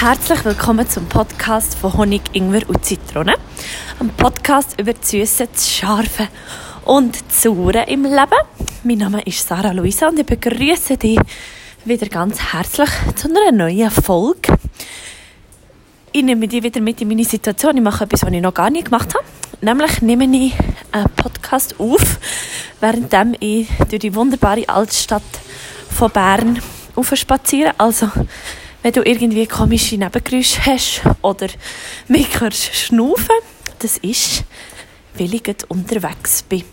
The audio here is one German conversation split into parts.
Herzlich willkommen zum Podcast von Honig, Ingwer und Zitrone. Ein Podcast über das Süße, das Scharfe und das im Leben. Mein Name ist Sarah Luisa und ich begrüße dich wieder ganz herzlich zu einer neuen Folge. Ich nehme dich wieder mit in meine Situation. Ich mache etwas, was ich noch gar nicht gemacht habe. Nämlich nehme ich einen Podcast auf, während ich durch die wunderbare Altstadt von Bern spaziere. Also, wenn du irgendwie komische Nebengeräusche hast oder mich hörst schnaufen, das ist, weil ich unterwegs bin.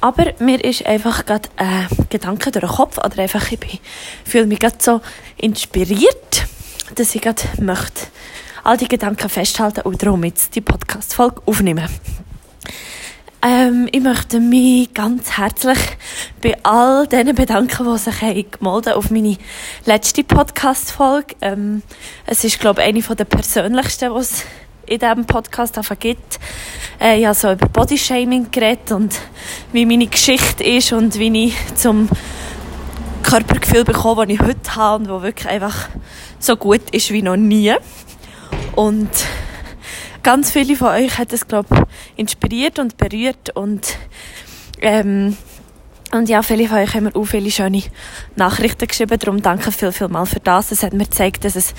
Aber mir ist einfach gerade ein Gedanke durch den Kopf oder einfach, ich fühle mich gerade so inspiriert, dass ich gerade möchte all die Gedanken festhalten und darum jetzt die Podcast-Folge aufnehmen. Ähm, ich möchte mich ganz herzlich bei all diesen bedanken, die sich haben auf meine letzte Podcast-Folge. Ähm, es ist, glaube ich, eine der persönlichsten, die es in diesem Podcast gibt. Äh, ich habe so über Bodyshaming geredet und wie meine Geschichte ist und wie ich zum Körpergefühl bekomme, das ich heute habe und das wirklich einfach so gut ist wie noch nie. Und ganz viele von euch hat es, glaube ich, inspiriert und berührt und ähm, und ja, viele von euch haben mir auch viele schöne Nachrichten geschrieben. Darum danke viel, viel mal für das. Es hat mir gezeigt, dass es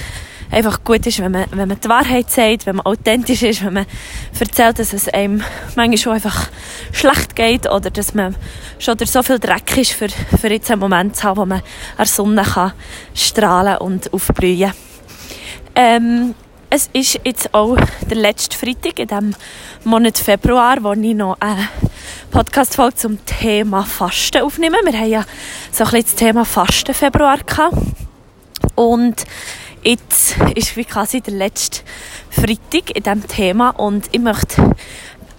einfach gut ist, wenn man, wenn man die Wahrheit sagt, wenn man authentisch ist, wenn man erzählt, dass es einem manchmal schon einfach schlecht geht oder dass man schon durch so viel Dreck ist, für, für jetzt einen Moment zu haben, wo man an der Sonne kann strahlen und aufblühen. Ähm, es ist jetzt auch der letzte Freitag in diesem Monat Februar, wo ich noch eine Podcast-Folge zum Thema Fasten aufnehme. Wir haben ja so ein bisschen das Thema Fasten Februar gehabt. Und jetzt ist wie quasi der letzte Freitag in diesem Thema und ich möchte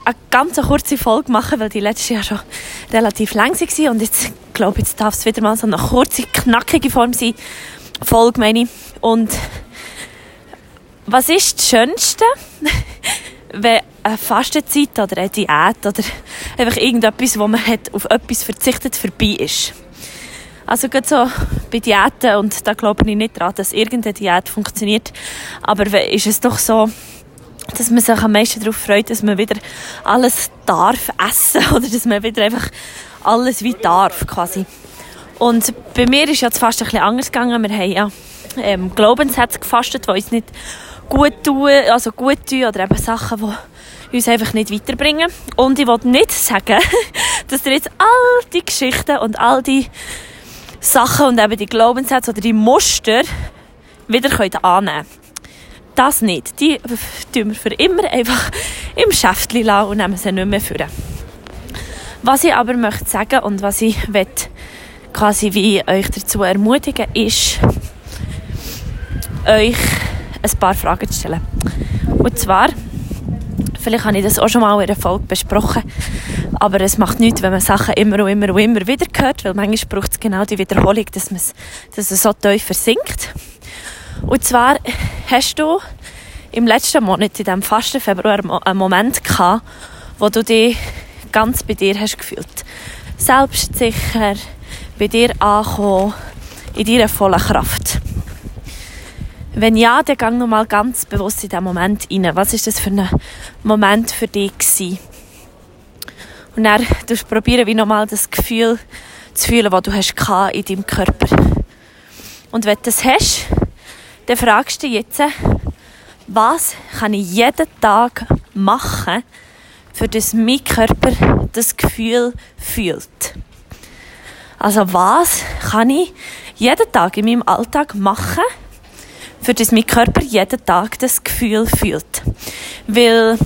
eine ganz kurze Folge machen, weil die letzte ja schon relativ lang war und jetzt glaube ich, jetzt darf es wieder mal so eine kurze, knackige Form sein. Folge meine ich. Und was ist das Schönste, wenn eine Fastenzeit oder eine Diät oder einfach irgendetwas, wo man hat, auf etwas verzichtet, vorbei ist? Also gerade so bei Diäten, und da glaube ich nicht daran, dass irgendeine Diät funktioniert, aber ist es doch so, dass man sich am meisten darauf freut, dass man wieder alles darf essen oder dass man wieder einfach alles wie darf quasi. Und bei mir ist das Fasten ein bisschen anders gegangen. Wir haben ja ähm, Glaubenssätze gefastet, die uns nicht gut tun, also gut tun oder eben Sachen, die uns einfach nicht weiterbringen. Und ich wollte nicht sagen, dass ihr jetzt all die Geschichten und all die Sachen und eben die Glaubenssätze oder die Muster wieder könnt annehmen Das nicht. Die tun wir für immer einfach im Schäftchen lassen und nehmen sie nicht mehr führen. Was ich aber möchte sagen und was ich quasi wie euch dazu ermutigen ist, euch ein paar Fragen zu stellen. Und zwar, vielleicht habe ich das auch schon mal in einer Folge besprochen, aber es macht nichts, wenn man Sachen immer und immer und immer wieder hört, weil manchmal braucht es genau die Wiederholung, dass, dass es so tief versinkt. Und zwar hast du im letzten Monat, in diesem fasten Februar, einen Moment gehabt, wo du dich ganz bei dir hast gefühlt. Selbstsicher, bei dir angekommen, in deiner vollen Kraft. Wenn ja, dann gang noch mal ganz bewusst in diesen Moment rein. Was ist das für ein Moment für dich gewesen? Und dann du probieren, wie nochmal das Gefühl zu fühlen, das du hast in deinem Körper. Und wenn du das hast, dann fragst du dich jetzt, was kann ich jeden Tag machen, für das mein Körper das Gefühl fühlt? Also was kann ich jeden Tag in meinem Alltag machen, für das mein Körper jeden Tag das Gefühl fühlt. Weil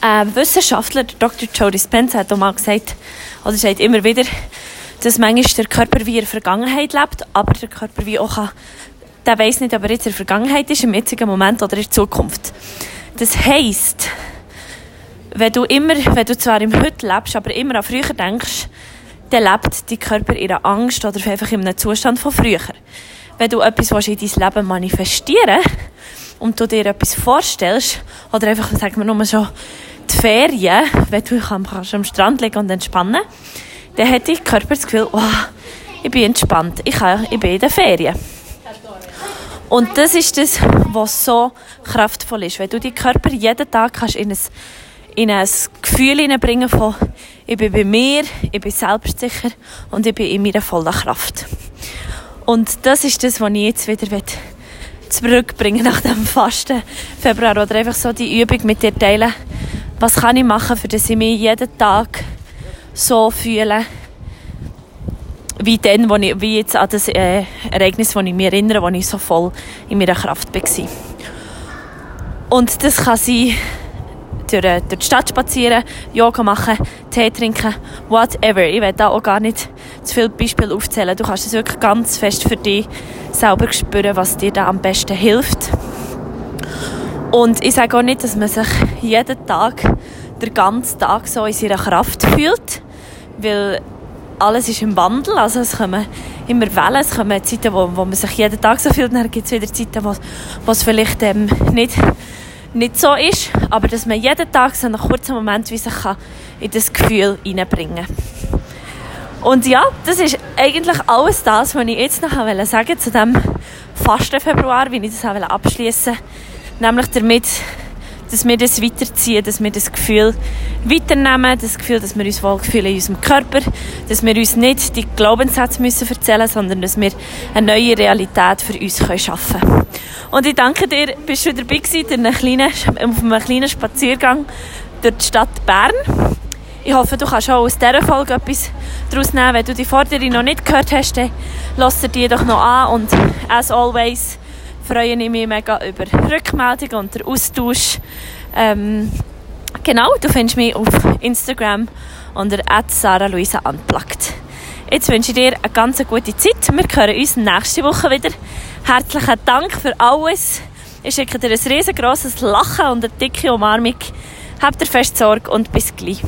äh, Wissenschaftler, Dr. Joe Dispenza, hat auch mal gesagt, oder sagt immer wieder, dass manchmal der Körper wie in der Vergangenheit lebt, aber der Körper wie auch kann, der weiß nicht, ob er jetzt in der Vergangenheit ist, im jetzigen Moment oder in der Zukunft. Das heisst, wenn du immer, wenn du zwar im Heute lebst, aber immer an früher denkst, dann lebt dein Körper in einer Angst oder einfach in einem Zustand von früher wenn du etwas in dein Leben manifestieren und du dir etwas vorstellst, oder einfach, sagen wir nur schon, die Ferien, wenn du kannst am Strand liegen und entspannen, dann hat dein Körper das Gefühl, oh, ich bin entspannt, ich, kann, ich bin in den Ferien. Und das ist das, was so kraftvoll ist. Wenn du deinen Körper jeden Tag kannst in ein, in ein Gefühl hineinbringen von ich bin bei mir, ich bin selbstsicher und ich bin in meiner vollen Kraft. Und das ist das, was ich jetzt wieder zurückbringen nach dem Fasten Februar oder einfach so die Übung mit dir teilen. Was kann ich machen, für dass ich mich jeden Tag so fühle, wie dann, wo ich, wie jetzt an das äh, Ereignis, wo ich mich erinnere, wo ich so voll in meiner Kraft war. Und das kann sein, durch, durch die Stadt spazieren, Yoga machen, Tee trinken, whatever. Ich will da auch gar nicht zu viele Beispiele aufzählen. Du kannst es wirklich ganz fest für dich selber spüren, was dir da am besten hilft. Und ich sage auch nicht, dass man sich jeden Tag, den ganzen Tag so in seiner Kraft fühlt, weil alles ist im Wandel, also es kommen immer Wellen, es kommen Zeiten, wo, wo man sich jeden Tag so fühlt, dann gibt es wieder Zeiten, wo, wo es vielleicht ähm, nicht, nicht so ist, aber dass man jeden Tag so einen kurzen Moment wie sich kann in das Gefühl hineinbringen Und ja, das ist eigentlich alles das, was ich jetzt noch sagen wollte zu dem Fasten Februar, wie ich das auch abschließen nämlich damit, dass wir das weiterziehen, dass wir das Gefühl weiternehmen, das Gefühl, dass wir uns wohlfühlen in unserem Körper, dass wir uns nicht die Glaubenssätze müssen erzählen sondern dass wir eine neue Realität für uns schaffen können. Und ich danke dir, bist du dabei gewesen, auf einem kleinen Spaziergang durch die Stadt Bern. Ich hoffe, du kannst auch aus dieser Folge etwas daraus nehmen. Wenn du die Forderung noch nicht gehört hast, dann lass dir die doch noch an. Und as always, freue ich mich mega über Rückmeldungen und den Austausch. Ähm, genau, du findest mich auf Instagram unter @saraluisa_unplugged. Jetzt wünsche ich dir eine ganz gute Zeit. Wir hören uns nächste Woche wieder. Herzlichen Dank für alles. Ich schicke dir ein riesengroßes Lachen und eine dicke Umarmung. Habt ihr fest Sorge und bis gleich.